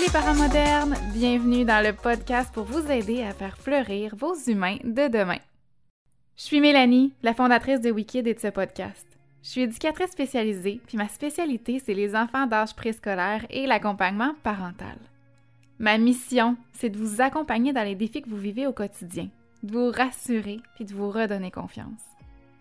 Salut les parents modernes! Bienvenue dans le podcast pour vous aider à faire fleurir vos humains de demain. Je suis Mélanie, la fondatrice de Wikid et de ce podcast. Je suis éducatrice spécialisée, puis ma spécialité, c'est les enfants d'âge préscolaire et l'accompagnement parental. Ma mission, c'est de vous accompagner dans les défis que vous vivez au quotidien, de vous rassurer puis de vous redonner confiance.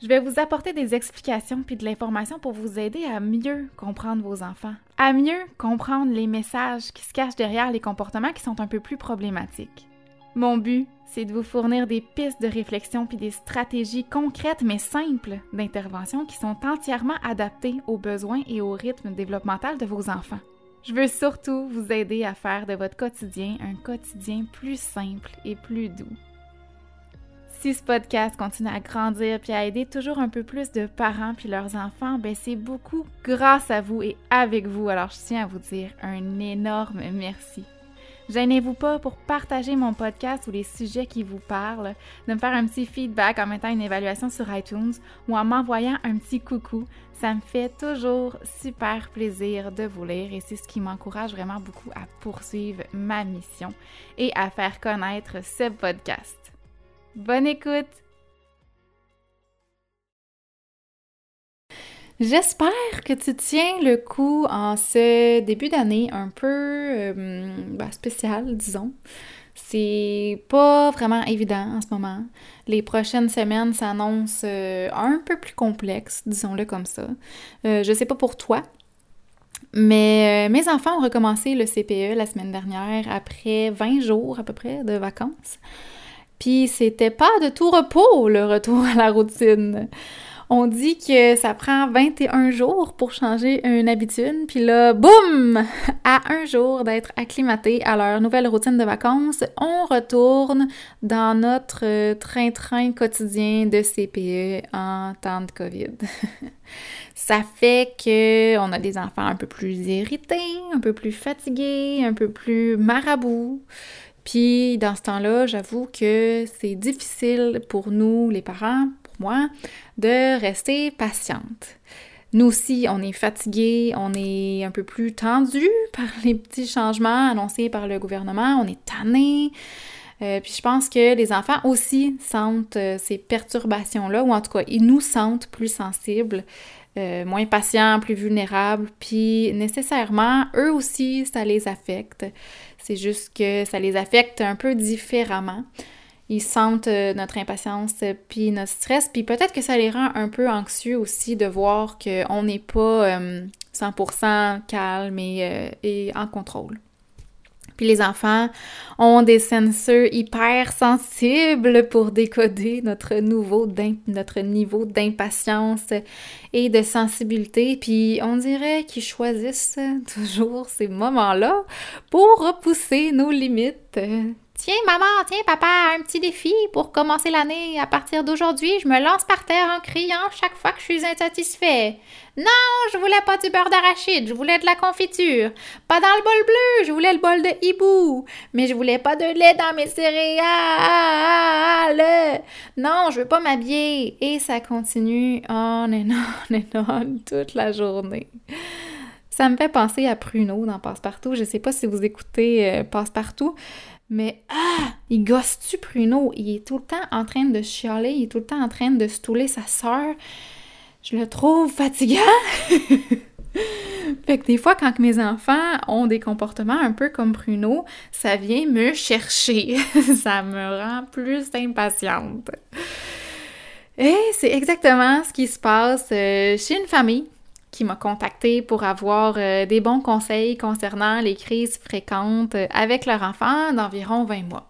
Je vais vous apporter des explications puis de l'information pour vous aider à mieux comprendre vos enfants, à mieux comprendre les messages qui se cachent derrière les comportements qui sont un peu plus problématiques. Mon but, c'est de vous fournir des pistes de réflexion puis des stratégies concrètes mais simples d'intervention qui sont entièrement adaptées aux besoins et au rythme développemental de vos enfants. Je veux surtout vous aider à faire de votre quotidien un quotidien plus simple et plus doux. Si ce podcast continue à grandir puis à aider toujours un peu plus de parents puis leurs enfants, ben c'est beaucoup grâce à vous et avec vous. Alors je tiens à vous dire un énorme merci. Gênez-vous pas pour partager mon podcast ou les sujets qui vous parlent, de me faire un petit feedback en mettant une évaluation sur iTunes ou en m'envoyant un petit coucou. Ça me fait toujours super plaisir de vous lire et c'est ce qui m'encourage vraiment beaucoup à poursuivre ma mission et à faire connaître ce podcast. Bonne écoute! J'espère que tu tiens le coup en ce début d'année un peu euh, ben, spécial, disons. C'est pas vraiment évident en ce moment. Les prochaines semaines s'annoncent euh, un peu plus complexes, disons-le comme ça. Euh, je sais pas pour toi, mais mes enfants ont recommencé le CPE la semaine dernière après 20 jours à peu près de vacances. Puis c'était pas de tout repos le retour à la routine. On dit que ça prend 21 jours pour changer une habitude, puis là, boum! À un jour d'être acclimaté à leur nouvelle routine de vacances, on retourne dans notre train-train quotidien de CPE en temps de COVID. ça fait que on a des enfants un peu plus irrités, un peu plus fatigués, un peu plus marabouts. Puis dans ce temps-là, j'avoue que c'est difficile pour nous, les parents, moi, de rester patiente. Nous aussi, on est fatigué, on est un peu plus tendu par les petits changements annoncés par le gouvernement, on est tanné. Euh, puis je pense que les enfants aussi sentent euh, ces perturbations-là, ou en tout cas, ils nous sentent plus sensibles, euh, moins patients, plus vulnérables, puis nécessairement, eux aussi, ça les affecte. C'est juste que ça les affecte un peu différemment ils sentent euh, notre impatience euh, puis notre stress, puis peut-être que ça les rend un peu anxieux aussi de voir qu'on n'est pas 100% euh, calme et, en contrôle. Puis les enfants ont des senseurs hyper sensibles pour décoder notre, nouveau notre niveau d'impatience et de sensibilité. Puis on dirait qu'ils choisissent toujours ces moments-là pour repousser nos limites Tiens, maman, tiens, papa, un petit défi pour commencer l'année. À partir d'aujourd'hui, je me lance par terre en criant chaque fois que je suis insatisfait. Non, je voulais pas du beurre d'arachide, je voulais de la confiture. Pas dans le bol bleu, je voulais le bol de hibou. Mais je voulais pas de lait dans mes céréales. Non, je veux pas m'habiller. Et ça continue on and on and on toute la journée. Ça me fait penser à Pruno dans Passepartout. Je sais pas si vous écoutez euh, Passepartout, mais ah, il gosse-tu Pruno? Il est tout le temps en train de chialer, il est tout le temps en train de stouler sa sœur. Je le trouve fatigant. fait que des fois, quand mes enfants ont des comportements un peu comme Pruno, ça vient me chercher. ça me rend plus impatiente. Et c'est exactement ce qui se passe euh, chez une famille qui m'a contacté pour avoir euh, des bons conseils concernant les crises fréquentes euh, avec leur enfant d'environ 20 mois.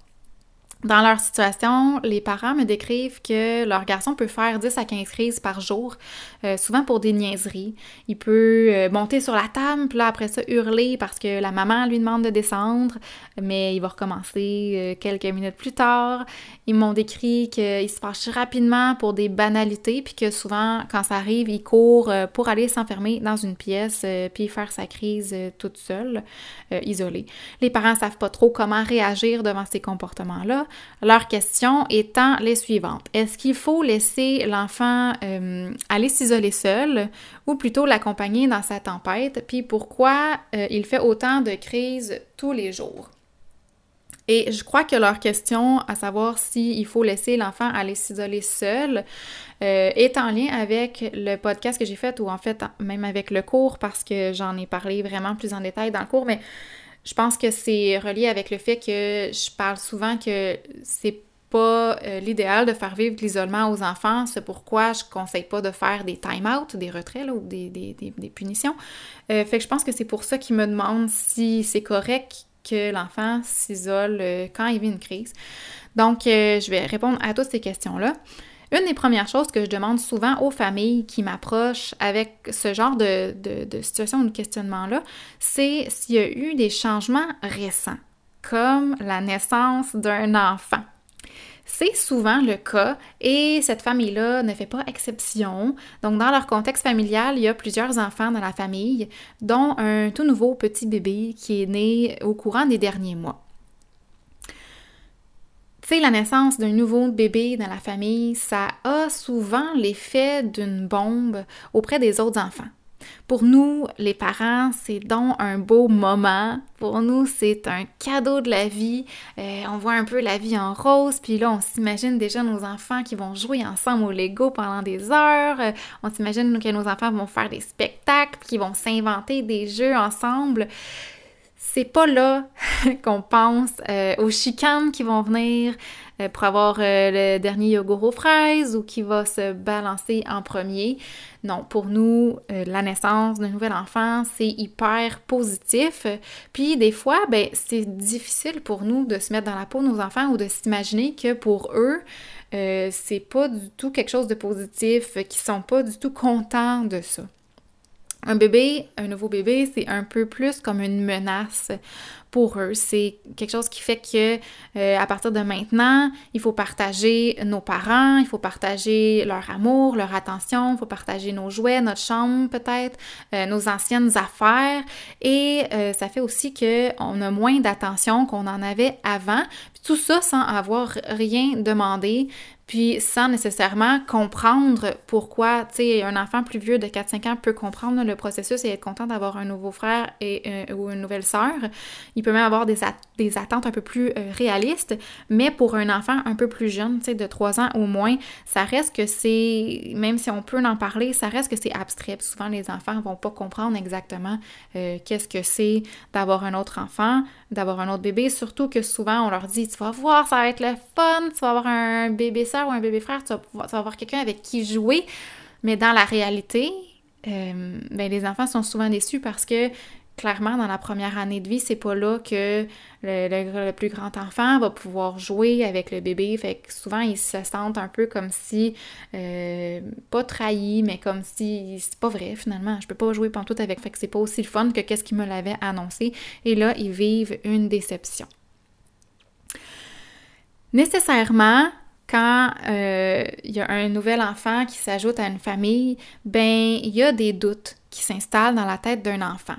Dans leur situation, les parents me décrivent que leur garçon peut faire 10 à 15 crises par jour, euh, souvent pour des niaiseries. Il peut euh, monter sur la table, puis là après ça hurler parce que la maman lui demande de descendre, mais il va recommencer euh, quelques minutes plus tard. Ils m'ont décrit qu'il se fâche rapidement pour des banalités, puis que souvent quand ça arrive, il court pour aller s'enfermer dans une pièce puis faire sa crise toute seule, isolée. Les parents savent pas trop comment réagir devant ces comportements-là. Leur question étant les suivantes. Est-ce qu'il faut laisser l'enfant euh, aller s'isoler seul ou plutôt l'accompagner dans sa tempête? Puis pourquoi euh, il fait autant de crises tous les jours? Et je crois que leur question, à savoir s'il faut laisser l'enfant aller s'isoler seul, euh, est en lien avec le podcast que j'ai fait, ou en fait même avec le cours, parce que j'en ai parlé vraiment plus en détail dans le cours, mais je pense que c'est relié avec le fait que je parle souvent que c'est pas euh, l'idéal de faire vivre l'isolement aux enfants. C'est pourquoi je conseille pas de faire des time-out, des retraits ou des, des, punitions. Euh, fait que je pense que c'est pour ça qu'ils me demandent si c'est correct que l'enfant s'isole euh, quand il vit une crise. Donc, je vais répondre à toutes ces questions-là. Une des premières choses que je demande souvent aux familles qui m'approchent avec ce genre de, situation ou de questionnement-là, c'est s'il y a eu des changements récents, comme la naissance d'un enfant. C'est souvent le cas et cette famille-là ne fait pas exception. Donc, dans leur contexte familial, il y a plusieurs enfants dans la famille, dont un tout nouveau petit bébé qui est né au courant des derniers mois. Tu la naissance d'un nouveau bébé dans la famille, ça a souvent l'effet d'une bombe auprès des autres enfants. Pour nous, les parents, c'est donc un beau moment. Pour nous, c'est un cadeau de la vie. Euh, on voit un peu la vie en rose, puis là, on s'imagine déjà nos enfants qui vont jouer ensemble au Lego pendant des heures. Euh, on s'imagine que nos enfants vont faire des spectacles, qui vont s'inventer des jeux ensemble c'est pas là qu'on pense euh, aux chicanes qui vont venir euh, pour avoir euh, le dernier yogourt aux fraises ou qui va se balancer en premier. Non, pour nous, la naissance d'un nouvel enfant, c'est hyper positif. Puis des fois, ben, c'est difficile pour nous de se mettre dans la peau de nos enfants ou de s'imaginer que pour eux, c'est pas du tout quelque chose de positif, qu'ils sont pas du tout contents de ça. Un bébé, un nouveau bébé, c'est un peu plus comme une menace pour eux. C'est quelque chose qui fait que euh, à partir de maintenant, il faut partager nos parents, il faut partager leur amour, leur attention, il faut partager nos jouets, notre chambre peut-être, euh, nos anciennes affaires. Et euh, ça fait aussi qu'on a moins d'attention qu'on en avait avant. tout ça sans avoir rien demandé, puis sans nécessairement comprendre pourquoi, tu sais, un enfant plus vieux de 4-5 ans peut comprendre le processus et être content d'avoir un nouveau frère et, euh, ou une nouvelle sœur. Il peut même avoir des, attentes un peu plus euh, réalistes, mais pour un enfant un peu plus jeune, tu sais, de 3 ans au moins, ça reste que c'est, même si on peut en parler, ça reste que c'est abstrait. souvent, les enfants vont pas comprendre exactement euh, qu'est-ce que c'est d'avoir un autre enfant, d'avoir un autre bébé, surtout que souvent, on leur dit, tu vas voir, ça va être le fun, tu vas avoir un bébé ça ou un bébé frère, tu vas, avoir quelqu'un avec qui jouer. Mais dans la réalité, euh, ben, les enfants sont souvent déçus parce que clairement, dans la première année de vie, c'est pas là que le, plus grand enfant va pouvoir jouer avec le bébé. Fait que souvent, ils se sentent un peu comme si, euh, pas trahis, mais comme si c'est pas vrai finalement. Je peux pas jouer tout avec. Fait que c'est pas aussi le fun que qu'est-ce qu'il me l'avait annoncé. Et là, ils vivent une déception. Nécessairement, quand euh, il y a un nouvel enfant qui s'ajoute à une famille, ben il y a des doutes qui s'installent dans la tête d'un enfant.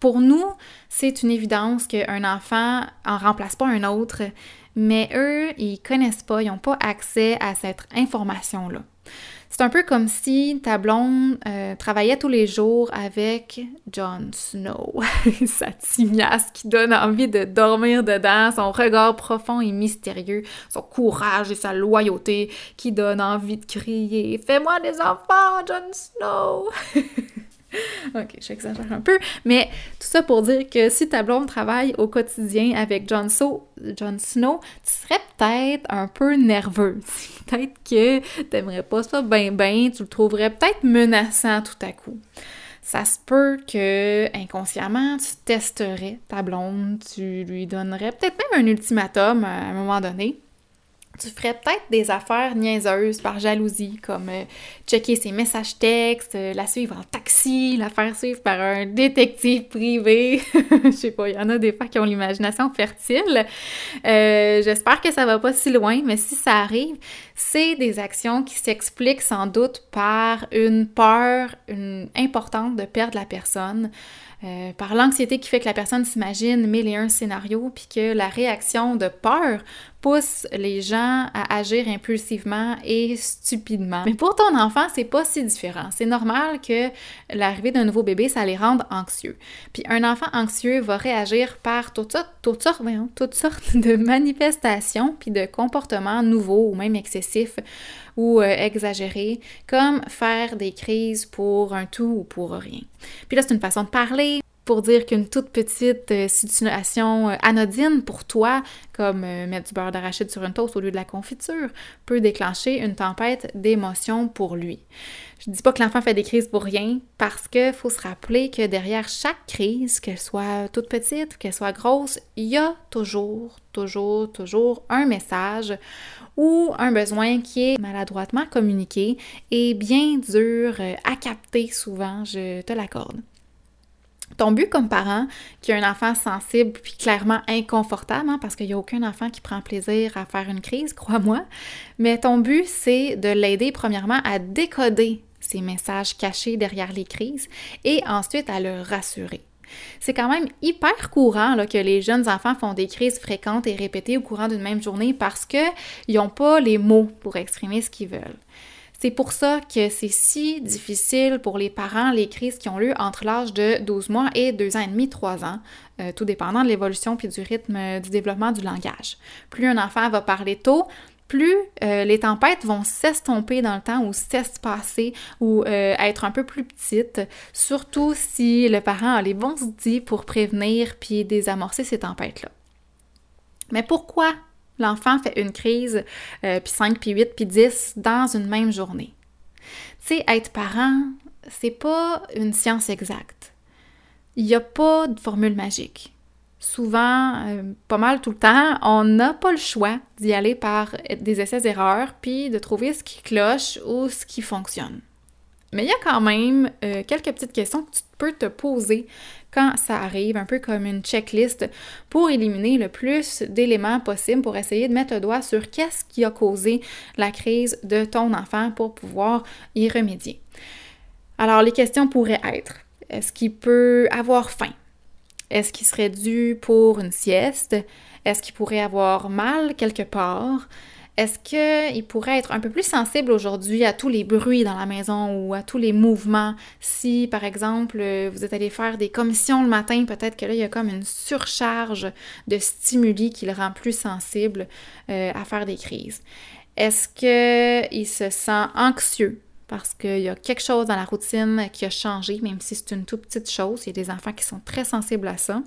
Pour nous, c'est une évidence qu'un enfant en remplace pas un autre, mais eux, ils connaissent pas, ils n'ont pas accès à cette information-là. C'est un peu comme si ta euh, travaillait tous les jours avec Jon Snow, sa tignasse qui donne envie de dormir dedans, son regard profond et mystérieux, son courage et sa loyauté qui donne envie de crier « Fais-moi des enfants, Jon Snow! » ok, j'exagère un peu, mais tout ça pour dire que si ta blonde travaille au quotidien avec Jon, Snow, tu serais peut-être un peu nerveuse. peut-être que t'aimerais pas ça ben ben, tu le trouverais peut-être menaçant tout à coup. Ça se peut que inconsciemment tu testerais ta blonde, tu lui donnerais peut-être même un ultimatum à un moment donné tu ferais peut-être des affaires niaiseuses par jalousie, comme euh, checker ses messages textes, euh, la suivre en taxi, la faire suivre par un détective privé. Je sais pas, il y en a des fois qui ont l'imagination fertile. Euh, j'espère que ça va pas si loin, mais si ça arrive, c'est des actions qui s'expliquent sans doute par une peur importante de perdre la personne, euh, par l'anxiété qui fait que la personne s'imagine mille et un scénarios, puis que la réaction de peur pousse les gens à agir impulsivement et stupidement. Mais pour ton enfant, c'est pas si différent. C'est normal que l'arrivée d'un nouveau bébé, ça les rende anxieux. Puis un enfant anxieux va réagir par toutes sortes, toutes sortes, toutes sortes de manifestations puis de comportements nouveaux ou même excessifs ou euh, exagérés, comme faire des crises pour un tout ou pour rien. Puis là, c'est une façon de parler, pour dire qu'une toute petite euh, situation euh, anodine pour toi, comme mettre du beurre d'arachide sur une toast au lieu de la confiture, peut déclencher une tempête d'émotions pour lui. Je dis pas que l'enfant fait des crises pour rien, parce qu'il faut se rappeler que derrière chaque crise, qu'elle soit toute petite, qu'elle soit grosse, il y a toujours, toujours, toujours un message ou un besoin qui est maladroitement communiqué et bien dur euh, à capter souvent, je te l'accorde. Ton but comme parent qui a un enfant sensible puis clairement inconfortable, hein, parce qu'il n'y a aucun enfant qui prend plaisir à faire une crise, crois-moi, mais ton but c'est de l'aider premièrement à décoder ces messages cachés derrière les crises et ensuite à le rassurer. C'est quand même hyper courant que les jeunes enfants font des crises fréquentes et répétées au courant d'une même journée parce qu'ils n'ont pas les mots pour exprimer ce qu'ils veulent. C'est pour ça que c'est si difficile pour les parents, les crises qui ont lieu entre l'âge de 12 mois et 2 ans et demi, 3 ans, euh, tout dépendant de l'évolution puis du rythme du développement du langage. Plus un enfant va parler tôt, plus euh, les tempêtes vont s'estomper dans le temps ou s'espacer ou euh, être un peu plus petites, surtout si le parent a les bons outils pour prévenir puis désamorcer ces tempêtes-là. Mais pourquoi l'enfant fait une crise, euh, puis 5, puis 8, puis 10 dans une même journée? Tu sais, être parent, c'est pas une science exacte. Il n'y a pas de formule magique souvent, euh, pas mal tout le temps, on n'a pas le choix d'y aller par des essais-erreurs, puis de trouver ce qui cloche ou ce qui fonctionne. Mais il y a quand même euh, quelques petites questions que tu peux te poser quand ça arrive, un peu comme une checklist pour éliminer le plus d'éléments possibles pour essayer de mettre le doigt sur qu'est-ce qui a causé la crise de ton enfant pour pouvoir y remédier. Alors, les questions pourraient être, est-ce qu'il peut avoir faim? Est-ce qu'il serait dû pour une sieste? Est-ce qu'il pourrait avoir mal quelque part? Est-ce qu'il pourrait être un peu plus sensible aujourd'hui à tous les bruits dans la maison ou à tous les mouvements? Si, par exemple, vous êtes allé faire des commissions le matin, peut-être que là, il y a comme une surcharge de stimuli qui le rend plus sensible euh, à faire des crises. Est-ce qu'il se sent anxieux? Parce qu'il y a quelque chose dans la routine qui a changé, même si c'est une toute petite chose. Il y a des enfants qui sont très sensibles à ça.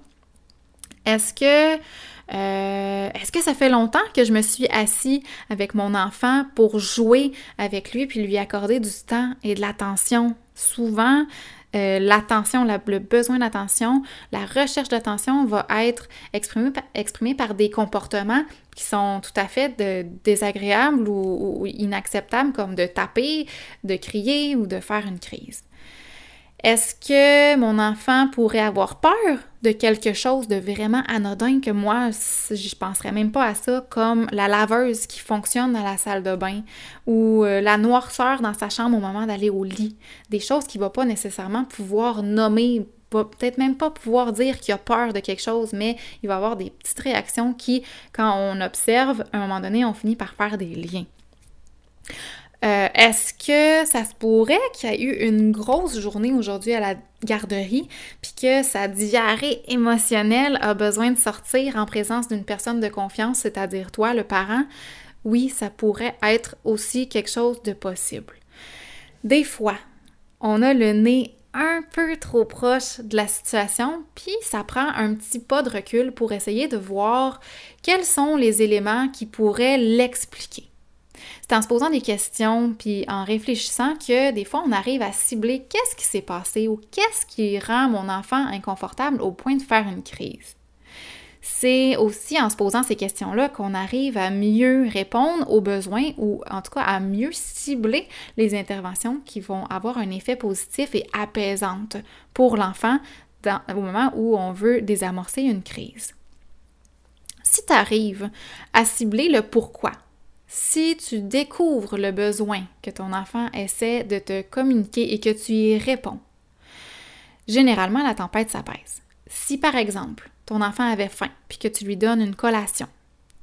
Est-ce que, euh, est-ce que ça fait longtemps que je me suis assis avec mon enfant pour jouer avec lui puis lui accorder du temps et de l'attention? Souvent, euh, l'attention, le besoin d'attention, la recherche d'attention va être exprimée par des comportements qui sont tout à fait désagréables ou, inacceptables, comme de taper, de crier ou de faire une crise. Est-ce que mon enfant pourrait avoir peur? De quelque chose de vraiment anodin que moi, je penserais même pas à ça, comme la laveuse qui fonctionne dans la salle de bain ou euh, la noirceur dans sa chambre au moment d'aller au lit. Des choses qu'il va pas nécessairement pouvoir nommer peut-être même pas pouvoir dire qu'il a peur de quelque chose, mais il va avoir des petites réactions qui, quand on observe, à un moment donné, on finit par faire des liens. Euh, est-ce que ça se pourrait qu'il y ait eu une grosse journée aujourd'hui à la garderie, puis que sa diarrhée émotionnelle a besoin de sortir en présence d'une personne de confiance, c'est-à-dire toi, le parent? Oui, ça pourrait être aussi quelque chose de possible. Des fois, on a le nez un peu trop proche de la situation, puis ça prend un petit pas de recul pour essayer de voir quels sont les éléments qui pourraient l'expliquer. C'est en se posant des questions puis en réfléchissant que des fois on arrive à cibler qu'est-ce qui s'est passé ou qu'est-ce qui rend mon enfant inconfortable au point de faire une crise c'est aussi en se posant ces questions-là qu'on arrive à mieux répondre aux besoins ou en tout cas à mieux cibler les interventions qui vont avoir un effet positif et apaisante pour l'enfant au moment où on veut désamorcer une crise. Si tu arrives à cibler le pourquoi, Si tu découvres le besoin que ton enfant essaie de te communiquer et que tu y réponds, généralement la tempête s'apaise. Si par exemple, ton enfant avait faim puis que tu lui donnes une collation,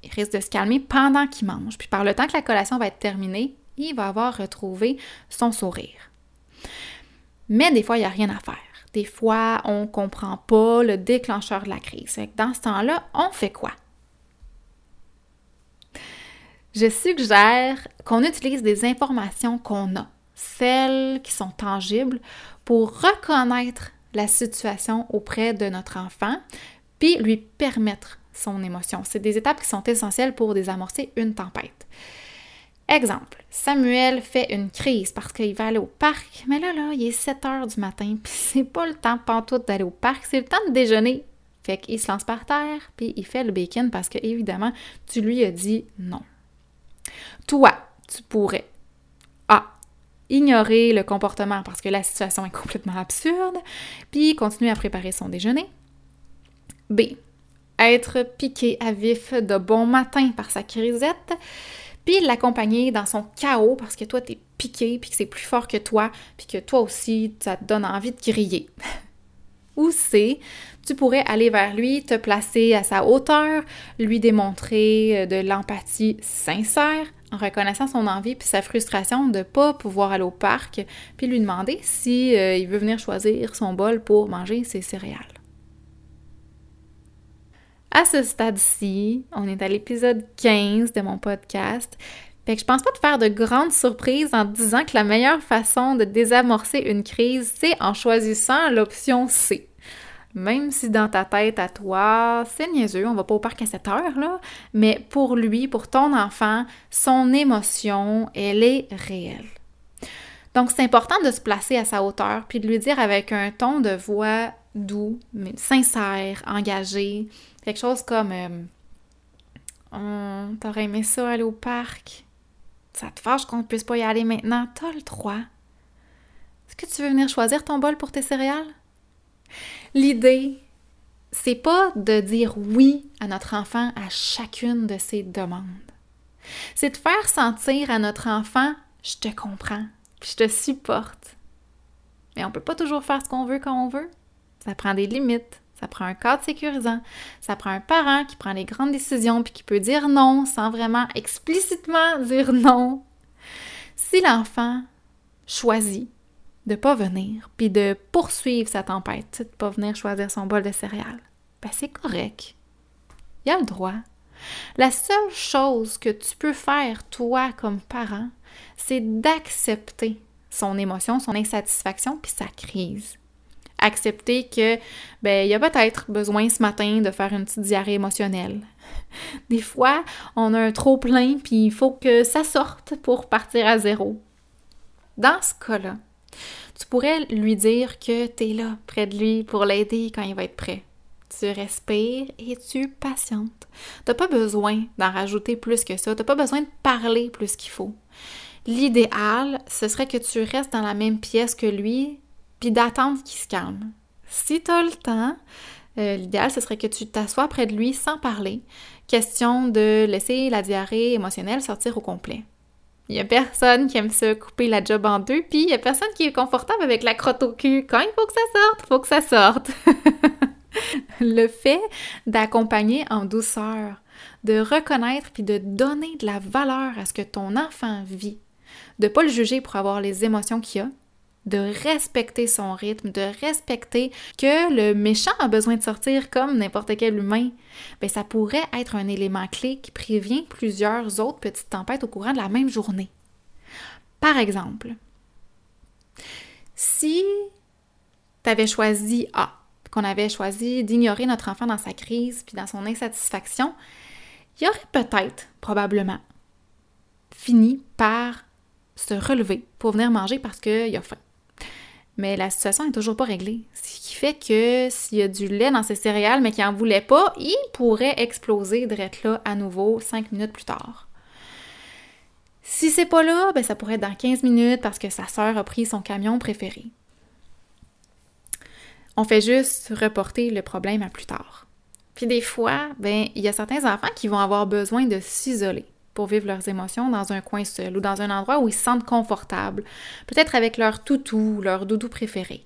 il risque de se calmer pendant qu'il mange. Puis par le temps que la collation va être terminée, il va avoir retrouvé son sourire. Mais des fois, il n'y a rien à faire. Des fois, on ne comprend pas le déclencheur de la crise. Dans ce temps-là, on fait quoi? Je suggère qu'on utilise des informations qu'on a, celles qui sont tangibles, pour reconnaître la situation auprès de notre enfant, puis lui permettre son émotion. C'est des étapes qui sont essentielles pour désamorcer une tempête. Exemple, Samuel fait une crise parce qu'il va aller au parc, mais là, là, il est 7 heures du matin, puis c'est pas le temps pantoute d'aller au parc, c'est le temps de déjeuner. Fait qu'il se lance par terre, puis il fait le bacon parce que, évidemment, tu lui as dit non. Toi, tu pourrais A. Ignorer le comportement parce que la situation est complètement absurde, puis continuer à préparer son déjeuner. B être piqué à vif de bon matin par sa crisette, puis l'accompagner dans son chaos parce que toi, t'es piqué, puis que c'est plus fort que toi, puis que toi aussi, ça te donne envie de griller. Ou c'est, tu pourrais aller vers lui, te placer à sa hauteur, lui démontrer euh, de l'empathie sincère en reconnaissant son envie puis sa frustration de ne pas pouvoir aller au parc, puis lui demander si euh, il veut venir choisir son bol pour manger ses céréales. À ce stade-ci, on est à l'épisode 15 de mon podcast. Fait que je pense pas te faire de grandes surprises en te disant que la meilleure façon de désamorcer une crise, c'est en choisissant l'option C. Même si dans ta tête à toi, c'est niaiseux, on va pas au parc à cette heure là, mais pour lui, pour ton enfant, son émotion, elle est réelle. Donc c'est important de se placer à sa hauteur puis de lui dire avec un ton de voix doux, mais sincère, engagé, Quelque chose comme euh, T'aurais aimé ça aller au parc? Ça te fâche qu'on ne puisse pas y aller maintenant? T'as le droit. Est-ce que tu veux venir choisir ton bol pour tes céréales? L'idée, c'est pas de dire oui à notre enfant à chacune de ses demandes. C'est de faire sentir à notre enfant je te comprends, je te supporte. Mais on peut pas toujours faire ce qu'on veut quand on veut. Ça prend des limites. Ça prend un cadre sécurisant. Ça prend un parent qui prend les grandes décisions puis qui peut dire non sans vraiment explicitement dire non. Si l'enfant choisit de pas venir puis de poursuivre sa tempête, de pas venir choisir son bol de céréales, ben c'est correct. Il a le droit. La seule chose que tu peux faire, toi, comme parent, c'est d'accepter son émotion, son insatisfaction, puis sa crise accepter que ben il y a peut-être besoin ce matin de faire une petite diarrhée émotionnelle. Des fois, on a un trop plein puis il faut que ça sorte pour partir à zéro. Dans ce cas-là, tu pourrais lui dire que tu es là près de lui pour l'aider quand il va être prêt. Tu respires et tu patientes. T'as pas besoin d'en rajouter plus que ça. T'as pas besoin de parler plus qu'il faut. L'idéal, ce serait que tu restes dans la même pièce que lui puis d'attendre qu'il se calme. Si tu as le temps, euh, l'idéal, ce serait que tu t'assoies près de lui sans parler. Question de laisser la diarrhée émotionnelle sortir au complet. Il y a personne qui aime se couper la job en deux, puis il y a personne qui est confortable avec la crotte au cul. Quand il faut que ça sorte, faut que ça sorte. le fait d'accompagner en douceur, de reconnaître puis de donner de la valeur à ce que ton enfant vit, de pas le juger pour avoir les émotions qu'il a, de respecter son rythme, de respecter que le méchant a besoin de sortir comme n'importe quel humain, bien, ça pourrait être un élément clé qui prévient plusieurs autres petites tempêtes au courant de la même journée. Par exemple, si tu avais choisi A, qu'on avait choisi d'ignorer notre enfant dans sa crise puis dans son insatisfaction, il aurait peut-être, probablement, fini par se relever pour venir manger parce qu'il a faim mais la situation n'est toujours pas réglée. Ce qui fait que s'il y a du lait dans ses céréales, mais qu'il n'en voulait pas, il pourrait exploser d'être là à nouveau cinq minutes plus tard. Si c'est pas là, ben ça pourrait être dans 15 minutes parce que sa sœur a pris son camion préféré. On fait juste reporter le problème à plus tard. Puis des fois, ben il y a certains enfants qui vont avoir besoin de s'isoler pour vivre leurs émotions dans un coin seul ou dans un endroit où ils se sentent confortables, peut-être avec leur toutou, leur doudou préféré.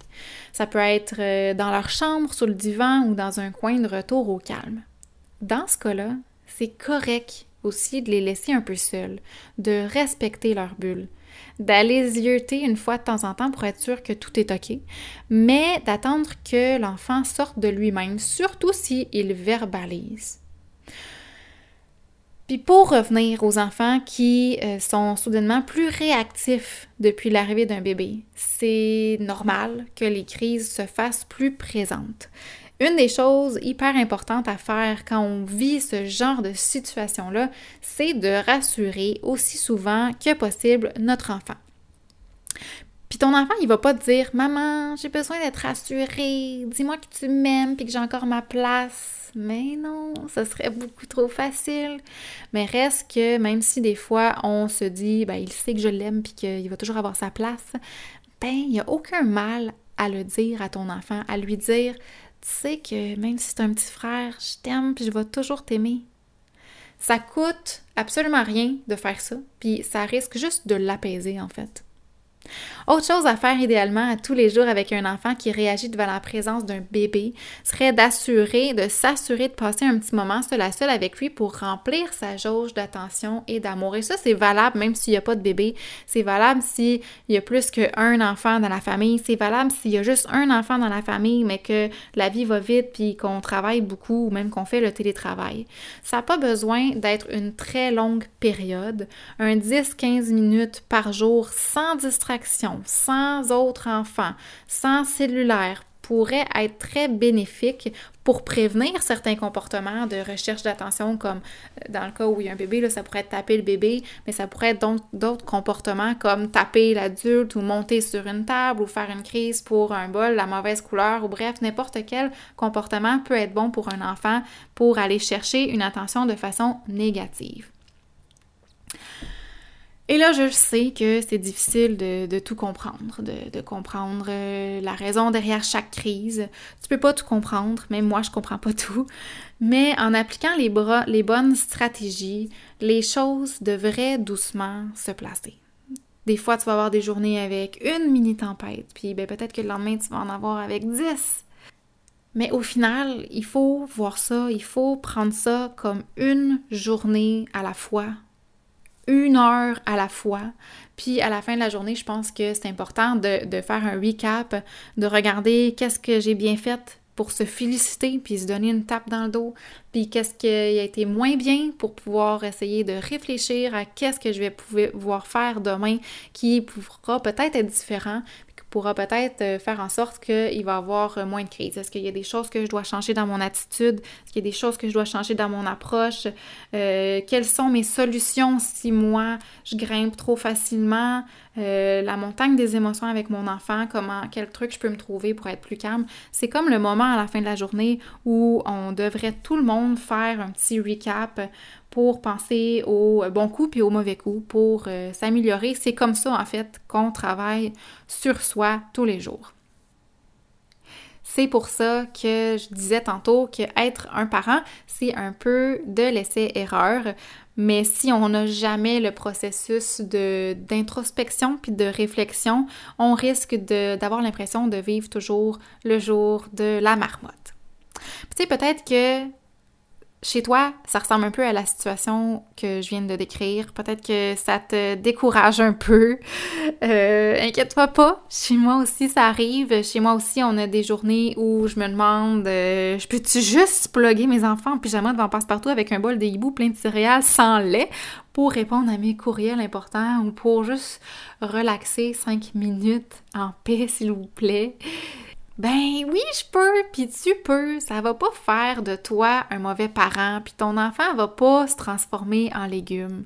Ça peut être euh, dans leur chambre, sur le divan ou dans un coin de retour au calme. Dans ce cas-là, c'est correct aussi de les laisser un peu seuls, de respecter leur bulle, d'aller zioter une fois de temps en temps pour être sûr que tout est OK, mais d'attendre que l'enfant sorte de lui-même, surtout s'il verbalise. Puis pour revenir aux enfants qui euh, sont soudainement plus réactifs depuis l'arrivée d'un bébé, c'est normal que les crises se fassent plus présentes. Une des choses hyper importantes à faire quand on vit ce genre de situation-là, c'est de rassurer aussi souvent que possible notre enfant. Puis ton enfant, il va pas te dire Maman, j'ai besoin d'être rassurée, dis-moi que tu m'aimes puis que j'ai encore ma place. Mais non, ce serait beaucoup trop facile. Mais reste que même si des fois on se dit ben il sait que je l'aime puis qu'il va toujours avoir sa place, ben il n'y a aucun mal à le dire à ton enfant, à lui dire tu sais que même si c'est un petit frère, je t'aime puis je vais toujours t'aimer. Ça coûte absolument rien de faire ça, puis ça risque juste de l'apaiser en fait. Autre chose à faire idéalement à tous les jours avec un enfant qui réagit devant la présence d'un bébé serait d'assurer, de s'assurer de passer un petit moment seul à seul avec lui pour remplir sa jauge d'attention et d'amour. Et ça, c'est valable même s'il n'y a pas de bébé. C'est valable s'il y a plus qu'un enfant dans la famille. C'est valable s'il y a juste un enfant dans la famille, mais que la vie va vite puis qu'on travaille beaucoup ou même qu'on fait le télétravail. Ça n'a pas besoin d'être une très longue période. Un 10-15 minutes par jour sans distraction sans autres enfants, sans cellulaire, pourrait être très bénéfique pour prévenir certains comportements de recherche d'attention, comme euh, dans le cas où il y a un bébé, ça pourrait être taper le bébé, mais ça pourrait être d'autres comportements comme taper l'adulte ou monter sur une table ou faire une crise pour un bol, la mauvaise couleur ou bref, n'importe quel comportement peut être bon pour un enfant pour aller chercher une attention de façon négative. Et là, je sais que c'est difficile de, tout comprendre, de, comprendre euh, la raison derrière chaque crise. Tu peux pas tout comprendre, même moi, je comprends pas tout. Mais en appliquant les, bras, les bonnes stratégies, les choses devraient doucement se placer. Des fois, tu vas avoir des journées avec une mini-tempête, puis ben, peut-être que le lendemain, tu vas en avoir avec dix. Mais au final, il faut voir ça, il faut prendre ça comme une journée à la fois une heure à la fois. Puis à la fin de la journée, je pense que c'est important de, faire un recap, de regarder qu'est-ce que j'ai bien fait pour se féliciter, puis se donner une tape dans le dos, puis qu'est-ce qui a été moins bien pour pouvoir essayer de réfléchir à qu'est-ce que je vais pouvoir faire demain qui pourra peut-être être différent, pourra peut-être euh, faire en sorte qu'il va y avoir euh, moins de crise. Est-ce qu'il y a des choses que je dois changer dans mon attitude? Est-ce qu'il y a des choses que je dois changer dans mon approche? Euh, quelles sont mes solutions si moi, je grimpe trop facilement? la montagne des émotions avec mon enfant, comment, quel truc je peux me trouver pour être plus calme? C'est comme le moment à la fin de la journée où on devrait tout le monde faire un petit recap pour penser au bon coup puis au mauvais coup, pour euh, s'améliorer. C'est comme ça, en fait, qu'on travaille sur soi tous les jours. C'est pour ça que je disais tantôt que être un parent, c'est un peu de l'essai-erreur. Mais si on n'a jamais le processus d'introspection puis de réflexion, on risque d'avoir l'impression de vivre toujours le jour de la marmotte. Tu sais, peut-être que chez toi, ça ressemble un peu à la situation que je viens de décrire. Peut-être que ça te décourage un peu. Euh, Inquiète-toi pas. Chez moi aussi, ça arrive. Chez moi aussi, on a des journées où je me demande euh, je peux-tu juste plugger mes enfants en pyjama devant passe-partout avec un bol de hibou plein de céréales sans lait pour répondre à mes courriels importants ou pour juste relaxer cinq minutes en paix, s'il vous plaît? Ben oui, je peux, puis tu peux. Ça va pas faire de toi un mauvais parent, puis ton enfant va pas se transformer en légume.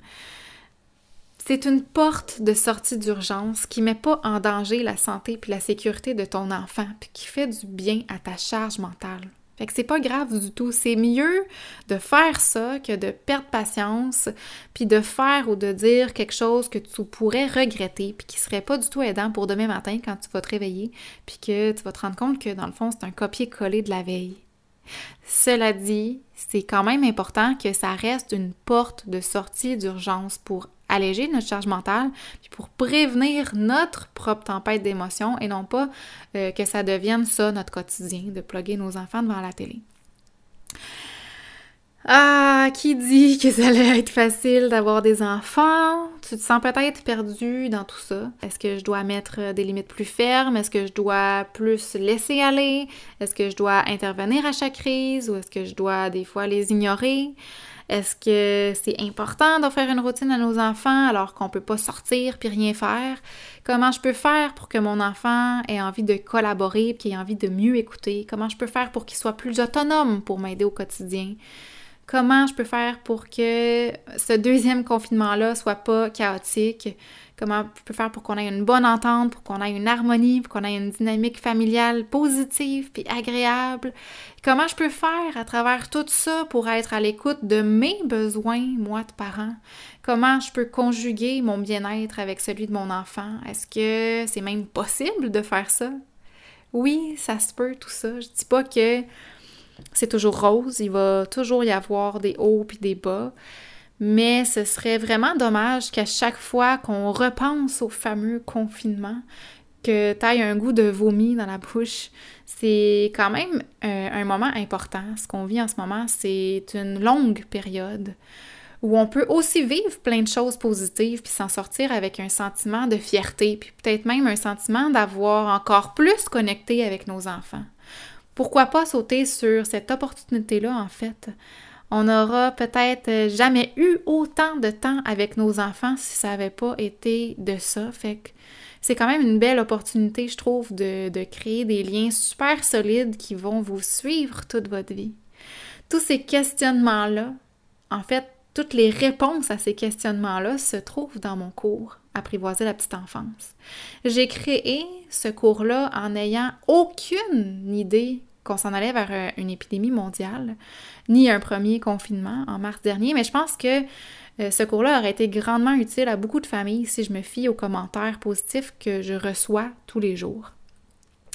C'est une porte de sortie d'urgence qui met pas en danger la santé puis la sécurité de ton enfant, puis qui fait du bien à ta charge mentale. Fait que c'est pas grave du tout. C'est mieux de faire ça que de perdre patience, puis de faire ou de dire quelque chose que tu pourrais regretter, puis qui serait pas du tout aidant pour demain matin quand tu vas te réveiller, puis que tu vas te rendre compte que dans le fond, c'est un copier-coller de la veille. Cela dit, c'est quand même important que ça reste une porte de sortie d'urgence pour alléger notre charge mentale, puis pour prévenir notre propre tempête d'émotions et non pas euh, que ça devienne ça notre quotidien, de plugger nos enfants devant la télé. Ah, qui dit que ça allait être facile d'avoir des enfants? Tu te sens peut-être perdu dans tout ça. Est-ce que je dois mettre des limites plus fermes? Est-ce que je dois plus laisser aller? Est-ce que je dois intervenir à chaque crise? Ou est-ce que je dois des fois les ignorer? Est-ce que c'est important d'offrir une routine à nos enfants alors qu'on peut pas sortir puis rien faire? Comment je peux faire pour que mon enfant ait envie de collaborer, qu'il ait envie de mieux écouter? Comment je peux faire pour qu'il soit plus autonome pour m'aider au quotidien? Comment je peux faire pour que ce deuxième confinement-là soit pas chaotique, comment je peux faire pour qu'on ait une bonne entente, pour qu'on ait une harmonie, pour qu'on ait une dynamique familiale positive puis agréable? Comment je peux faire à travers tout ça pour être à l'écoute de mes besoins, moi, de parent? Comment je peux conjuguer mon bien-être avec celui de mon enfant? Est-ce que c'est même possible de faire ça? Oui, ça se peut, tout ça. Je dis pas que c'est toujours rose, il va toujours y avoir des hauts puis des bas. Mais ce serait vraiment dommage qu'à chaque fois qu'on repense au fameux confinement, que tu aies un goût de vomi dans la bouche. C'est quand même un, un moment important. Ce qu'on vit en ce moment, c'est une longue période où on peut aussi vivre plein de choses positives puis s'en sortir avec un sentiment de fierté, puis peut-être même un sentiment d'avoir encore plus connecté avec nos enfants pourquoi pas sauter sur cette opportunité-là, en fait? On n'aura peut-être jamais eu autant de temps avec nos enfants si ça n'avait pas été de ça. Fait c'est quand même une belle opportunité, je trouve, de, de créer des liens super solides qui vont vous suivre toute votre vie. Tous ces questionnements-là, en fait, toutes les réponses à ces questionnements-là se trouvent dans mon cours Apprivoiser la petite enfance. J'ai créé ce cours-là en n'ayant aucune idée qu'on s'en allait vers euh, une épidémie mondiale, ni un premier confinement en mars dernier, mais je pense que euh, ce cours-là aurait été grandement utile à beaucoup de familles si je me fie aux commentaires positifs que je reçois tous les jours.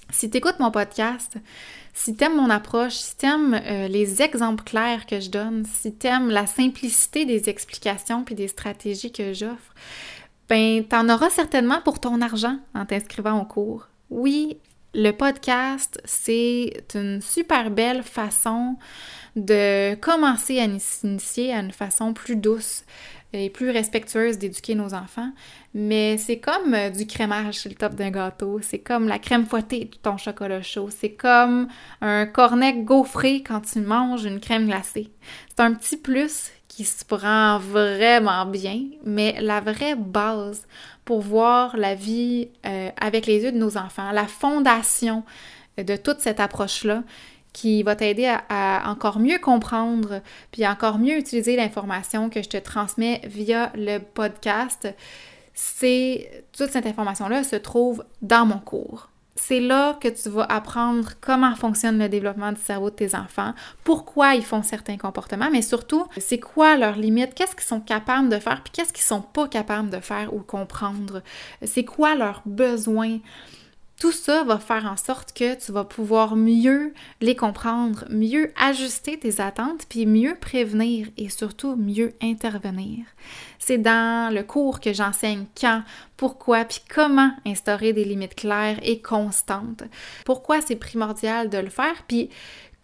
Si tu écoutes mon podcast, si tu aimes mon approche, si tu aimes euh, les exemples clairs que je donne, si tu aimes la simplicité des explications puis des stratégies que j'offre, ben tu en auras certainement pour ton argent en t'inscrivant au cours. Oui, le podcast, c'est une super belle façon de commencer à s'initier à une façon plus douce et plus respectueuse d'éduquer nos enfants. Mais c'est comme euh, du crémage sur le top d'un gâteau, c'est comme la crème fouettée de ton chocolat chaud, c'est comme un cornet gaufré quand tu manges une crème glacée. C'est un petit plus qui se prend vraiment bien, mais la vraie base pour voir la vie euh, avec les yeux de nos enfants, la fondation de toute cette approche-là qui va t'aider à, encore mieux comprendre puis encore mieux utiliser l'information que je te transmets via le podcast. C'est toute cette information-là se trouve dans mon cours. C'est là que tu vas apprendre comment fonctionne le développement du cerveau de tes enfants, pourquoi ils font certains comportements, mais surtout, c'est quoi leurs limites, qu'est-ce qu'ils sont capables de faire, puis qu'est-ce qu'ils sont pas capables de faire ou comprendre, c'est quoi leurs besoins? Tout ça va faire en sorte que tu vas pouvoir mieux les comprendre, mieux ajuster tes attentes, puis mieux prévenir et surtout mieux intervenir. C'est dans le cours que j'enseigne quand, pourquoi, puis comment instaurer des limites claires et constantes. Pourquoi c'est primordial de le faire, puis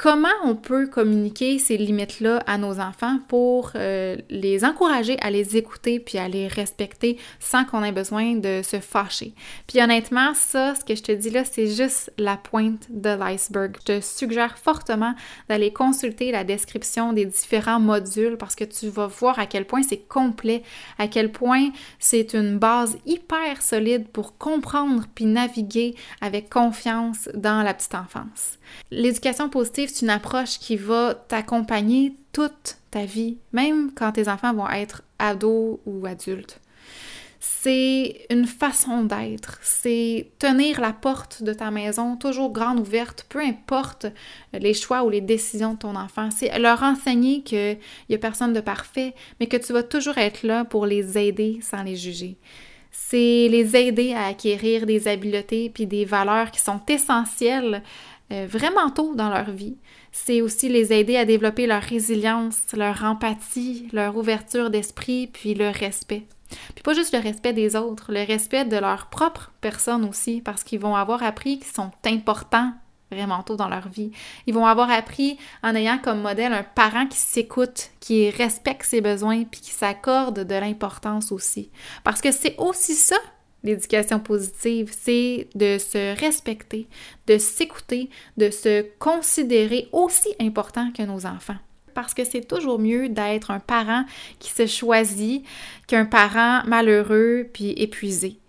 Comment on peut communiquer ces limites-là à nos enfants pour euh, les encourager à les écouter puis à les respecter sans qu'on ait besoin de se fâcher? Puis honnêtement, ça, ce que je te dis là, c'est juste la pointe de l'iceberg. Je te suggère fortement d'aller consulter la description des différents modules parce que tu vas voir à quel point c'est complet, à quel point c'est une base hyper solide pour comprendre puis naviguer avec confiance dans la petite enfance. L'éducation positive, c'est une approche qui va t'accompagner toute ta vie, même quand tes enfants vont être ados ou adultes. C'est une façon d'être, c'est tenir la porte de ta maison toujours grande ouverte, peu importe les choix ou les décisions de ton enfant. C'est leur enseigner qu'il n'y a personne de parfait, mais que tu vas toujours être là pour les aider sans les juger c'est les aider à acquérir des habiletés puis des valeurs qui sont essentielles euh, vraiment tôt dans leur vie. c'est aussi les aider à développer leur résilience, leur empathie, leur ouverture d'esprit, puis le respect. Puis pas juste le respect des autres, le respect de leur propre personne aussi, parce qu'ils vont avoir appris qu'ils sont importants vraiment tôt dans leur vie. Ils vont avoir appris en ayant comme modèle un parent qui s'écoute, qui respecte ses besoins, puis qui s'accorde de l'importance aussi. Parce que c'est aussi ça, l'éducation positive, c'est de se respecter, de s'écouter, de se considérer aussi important que nos enfants parce que c'est toujours mieux d'être un parent qui se choisit qu'un parent malheureux puis épuisé.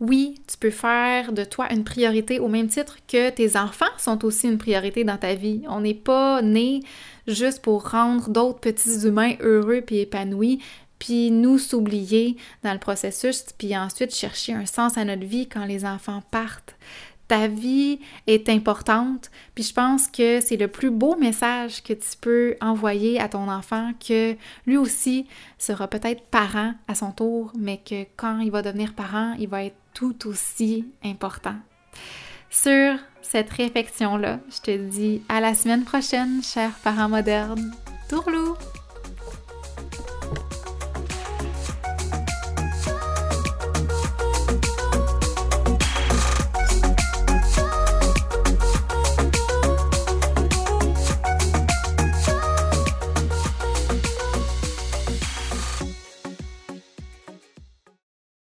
Oui, tu peux faire de toi une priorité au même titre que tes enfants sont aussi une priorité dans ta vie. On n'est pas né juste pour rendre d'autres petits humains heureux puis épanouis, puis nous s'oublier dans le processus, puis ensuite chercher un sens à notre vie quand les enfants partent ta vie est importante, puis je pense que c'est le plus beau message que tu peux envoyer à ton enfant, que lui aussi sera peut-être parent à son tour, mais que quand il va devenir parent, il va être tout aussi important. Sur cette réflexion-là, je te dis à la semaine prochaine, chers parents modernes. Tourlou!